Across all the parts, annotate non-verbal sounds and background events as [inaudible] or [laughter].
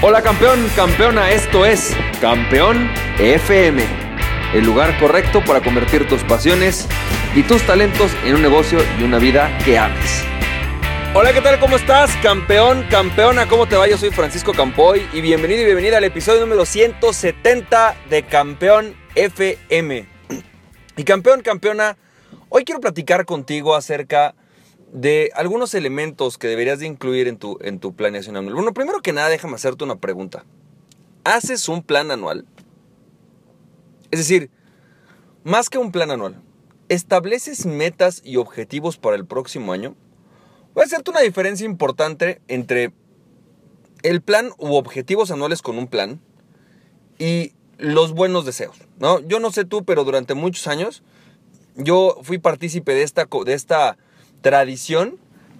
Hola campeón, campeona, esto es Campeón FM, el lugar correcto para convertir tus pasiones y tus talentos en un negocio y una vida que ames. Hola, ¿qué tal? ¿Cómo estás? Campeón, campeona, ¿cómo te va? Yo soy Francisco Campoy y bienvenido y bienvenida al episodio número 170 de Campeón FM. Y campeón, campeona, hoy quiero platicar contigo acerca algunos elementos que deberías de incluir en tu, en tu planeación anual. Bueno, primero que nada, déjame hacerte una pregunta. ¿Haces un plan anual? Es decir, más que un plan anual, ¿estableces metas y objetivos para el próximo año? Voy a hacerte una diferencia importante entre el plan u objetivos anuales con un plan y los buenos deseos, ¿no? Yo no sé tú, pero durante muchos años yo fui partícipe de esta, de esta tradición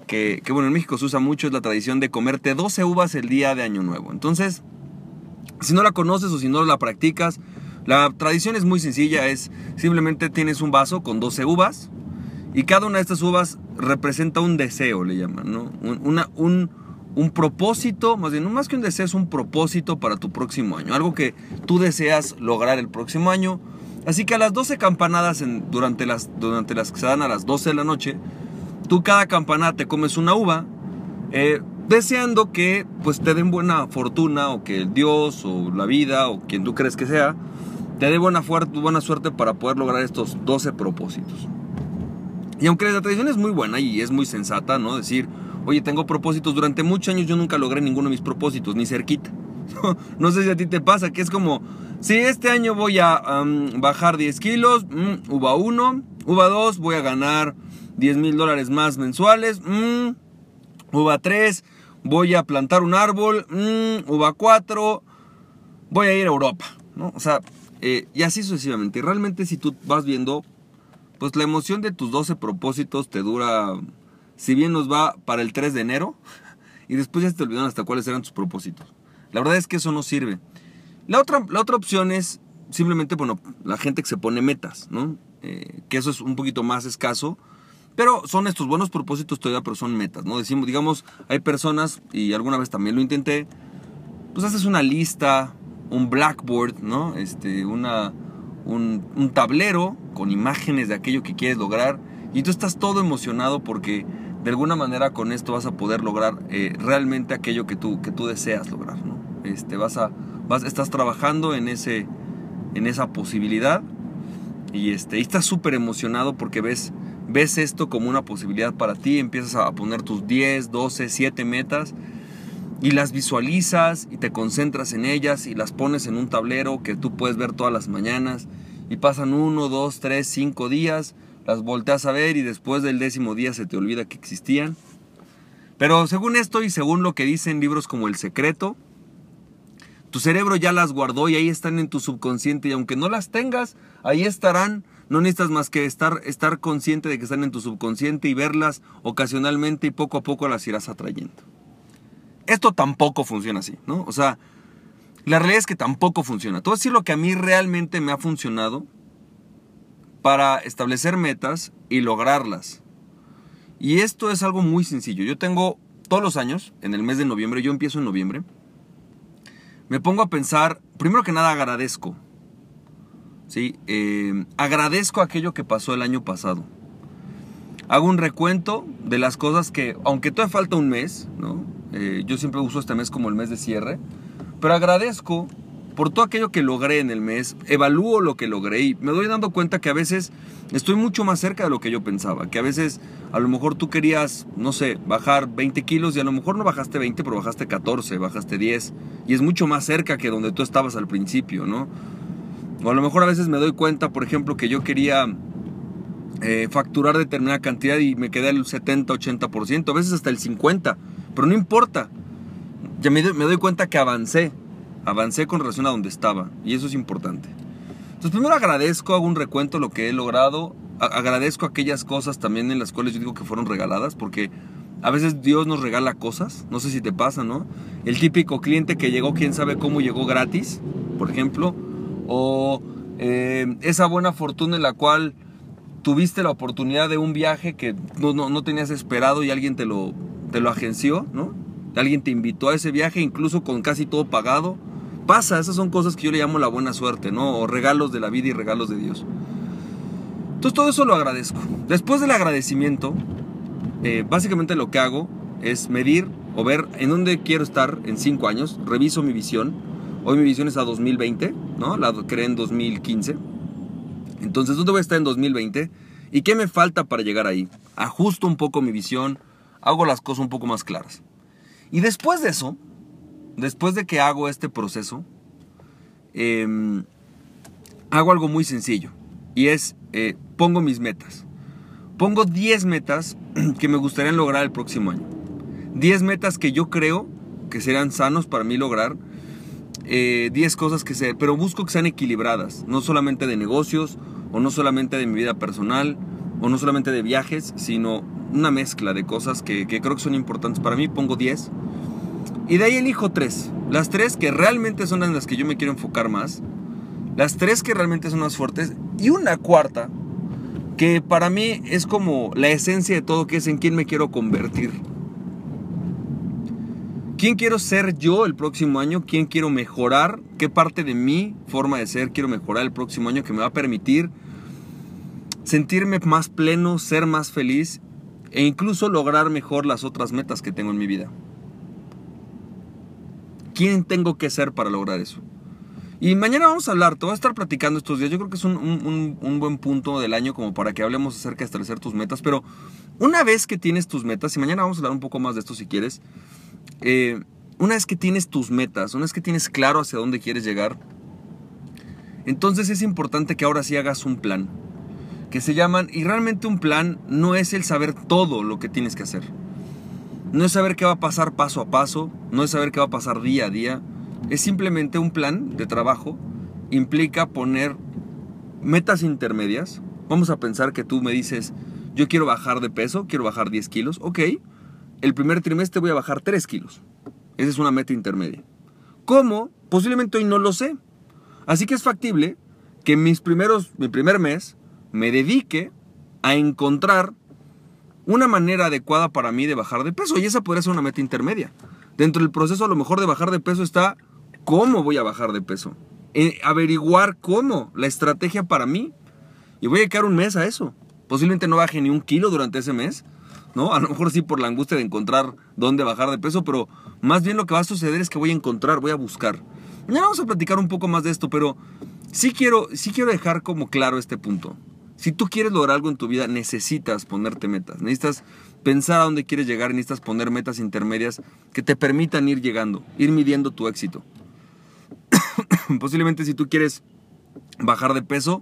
que, bueno, en México se usa mucho, es la tradición de comerte 12 uvas el día de Año Nuevo. Entonces, si no la conoces o si no la practicas, la tradición es muy sencilla, es simplemente tienes un vaso con 12 uvas y cada una de estas uvas representa un deseo, le llaman, ¿no? Un, un, un propósito, más bien, no más que un deseo, es un propósito para tu próximo año, algo que tú deseas lograr el próximo año. Así que a las 12 campanadas durante, las, durante las que se dan a las 12 de la noche, tú cada campanada te comes una uva, eh, deseando que pues te den buena fortuna o que el Dios o la vida o quien tú crees que sea, te dé buena, buena suerte para poder lograr estos 12 propósitos. Y aunque la tradición es muy buena y es muy sensata, ¿no? Decir, oye, tengo propósitos, durante muchos años yo nunca logré ninguno de mis propósitos, ni cerquita. [laughs] no sé si a ti te pasa, que es como, si este año voy a bajar 10 kilos, mm, uva 1, uva 2, voy a ganar 10 mil dólares más mensuales. Mm, uva 3, voy a plantar un árbol. Mm, uva 4, voy a ir a Europa. ¿no? O sea, eh, y así sucesivamente. Y realmente si tú vas viendo, pues la emoción de tus 12 propósitos te dura, si bien nos va para el 3 de enero, y después ya te olvidaron hasta cuáles eran tus propósitos. La verdad es que eso no sirve. La otra, la otra opción es simplemente, bueno, la gente que se pone metas, ¿no? Eh, que eso es un poquito más escaso pero son estos buenos propósitos todavía, pero son metas, ¿no? Decimos, digamos, hay personas, y alguna vez también lo intenté, pues haces una lista, un blackboard, ¿no? Este, una, un, tablero con imágenes de aquello que quieres lograr, y tú estás todo emocionado porque de alguna manera con esto vas a poder lograr eh, realmente aquello que tú, que tú deseas lograr, ¿no? Este, vas a, vas, estás trabajando en, ese, en esa posibilidad y, este, y estás súper emocionado porque ves ves esto como una posibilidad para ti, empiezas a poner tus 10, 12, 7 metas y las visualizas y te concentras en ellas y las pones en un tablero que tú puedes ver todas las mañanas y pasan 1, 2, 3, 5 días, las volteas a ver y después del décimo día se te olvida que existían. Pero según esto y según lo que dicen libros como El Secreto, tu cerebro ya las guardó y ahí están en tu subconsciente y aunque no las tengas, ahí estarán no necesitas más que estar, estar consciente de que están en tu subconsciente y verlas ocasionalmente y poco a poco las irás atrayendo. Esto tampoco funciona así, ¿no? O sea, la realidad es que tampoco funciona. A decir lo que a mí realmente me ha funcionado para establecer metas y lograrlas. Y esto es algo muy sencillo. Yo tengo todos los años, en el mes de noviembre, yo empiezo en noviembre, me pongo a pensar, primero que nada agradezco ¿sí? Eh, agradezco aquello que pasó el año pasado. Hago un recuento de las cosas que, aunque todavía falta un mes, ¿no? Eh, yo siempre uso este mes como el mes de cierre, pero agradezco por todo aquello que logré en el mes, evalúo lo que logré y me doy dando cuenta que a veces estoy mucho más cerca de lo que yo pensaba, que a veces a lo mejor tú querías, no sé, bajar 20 kilos y a lo mejor no bajaste 20, pero bajaste 14, bajaste 10 y es mucho más cerca que donde tú estabas al principio, ¿no? O a lo mejor a veces me doy cuenta, por ejemplo, que yo quería eh, facturar determinada cantidad y me quedé al 70, 80%, a veces hasta el 50%, pero no importa. Ya me, doy cuenta que avancé, avancé con relación a donde estaba y eso es importante. Entonces primero agradezco, hago un recuento de lo que he logrado, agradezco aquellas cosas también en las cuales yo digo que fueron regaladas, porque a veces Dios nos regala cosas, no sé si te pasa, ¿no? El típico cliente que llegó, quién sabe cómo llegó gratis, por ejemplo, o eh, esa buena fortuna en la cual tuviste la oportunidad de un viaje que no, tenías esperado y alguien te lo, te lo agenció, ¿no? alguien te invitó a ese viaje, incluso con casi todo pagado. Pasa, esas son cosas que yo le llamo la buena suerte, ¿no? O regalos de la vida y regalos de Dios. Entonces todo eso lo agradezco. Después del agradecimiento, eh, básicamente lo que hago es medir o ver en dónde quiero estar en cinco años. Reviso mi visión. Hoy mi visión es a 2020, ¿no? La creé en 2015. Entonces, ¿dónde voy a estar en 2020? ¿Y qué me falta para llegar ahí? Ajusto un poco mi visión, hago las cosas un poco más claras. Y después de eso, después de que hago este proceso, em, hago algo muy sencillo. Y es, eh, pongo mis metas. Pongo 10 metas [clears throat] que me gustaría lograr el próximo año. 10 metas que yo creo que serán sanos para mí lograr. 10 eh, cosas que sean, pero busco que sean equilibradas, no solamente de negocios, o no solamente de mi vida personal, o no solamente de viajes, sino una mezcla de cosas que, creo que son importantes para mí. Pongo 10 y de ahí elijo tres. Las tres que realmente son las que yo me quiero enfocar más. Las tres que realmente son más fuertes. Y una cuarta que para mí es como la esencia de todo, que es en quién me quiero convertir. ¿Quién quiero ser yo el próximo año? ¿Quién quiero mejorar? ¿Qué parte de mi forma de ser quiero mejorar el próximo año que me va a permitir sentirme más pleno, ser más feliz e incluso lograr mejor las otras metas que tengo en mi vida? ¿Quién tengo que ser para lograr eso? Y mañana vamos a hablar, te voy a estar platicando estos días. Yo creo que es un, buen punto del año como para que hablemos acerca de establecer tus metas. Pero una vez que tienes tus metas, y mañana vamos a hablar un poco más de esto si quieres, eh, una vez que tienes tus metas, una vez que tienes claro hacia dónde quieres llegar, entonces es importante que ahora sí hagas un plan. Que se llaman, y realmente un plan no es el saber todo lo que tienes que hacer. No es saber qué va a pasar paso a paso, no es saber qué va a pasar día a día, es simplemente un plan de trabajo. Implica poner metas intermedias. Vamos a pensar que tú me dices, yo quiero bajar de peso, quiero bajar 10 kilos. Ok, el primer trimestre voy a bajar 3 kilos. Esa es una meta intermedia. ¿Cómo? Posiblemente hoy no lo sé. Así que es factible que mis primeros, mi primer mes me dedique a encontrar una manera adecuada para mí de bajar de peso y esa podría ser una meta intermedia. Dentro del proceso a lo mejor de bajar de peso está cómo voy a bajar de peso. Eh, averiguar cómo, la estrategia para mí. Y voy a dedicar un mes a eso. Posiblemente no baje ni un kilo durante ese mes. ¿No? A lo mejor sí por la angustia de encontrar dónde bajar de peso, pero más bien lo que va a suceder es que voy a encontrar, voy a buscar. Mañana vamos a platicar un poco más de esto, pero sí quiero, sí quiero dejar como claro este punto. Si tú quieres lograr algo en tu vida, necesitas ponerte metas. Necesitas pensar a dónde quieres llegar, necesitas poner metas intermedias que te permitan ir llegando, ir midiendo tu éxito. [coughs] Posiblemente si tú quieres bajar de peso,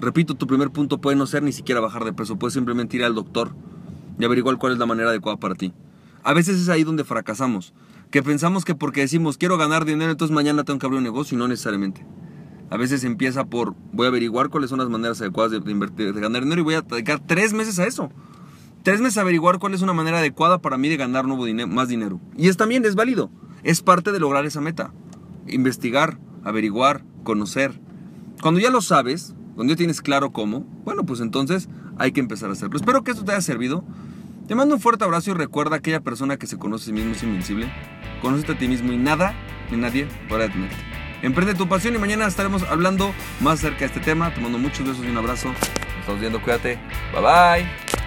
repito, tu primer punto puede no ser ni siquiera bajar de peso, puedes simplemente ir al doctor y averiguar cuál es la manera adecuada para ti. A veces es ahí donde fracasamos, que pensamos que porque decimos quiero ganar dinero, entonces mañana tengo que abrir un negocio y no necesariamente. A veces empieza por, voy a averiguar cuáles son las maneras adecuadas de, invertir, de ganar dinero y voy a dedicar tres meses a eso. Tres meses a averiguar cuál es una manera adecuada para mí de ganar nuevo dinero, más dinero. Y es también, es válido. Es parte de lograr esa meta. Investigar, averiguar, conocer. Cuando ya lo sabes, cuando ya tienes claro cómo, bueno, pues entonces hay que empezar a hacerlo. Espero que esto te haya servido. Te mando un fuerte abrazo y recuerda aquella persona que se conoce a sí mismo es invencible. Conócete a ti mismo y nada ni nadie podrá detenerte. Emprende tu pasión y mañana estaremos hablando más acerca de este tema. Te mando muchos besos y un abrazo. Nos estamos viendo, cuídate. Bye bye.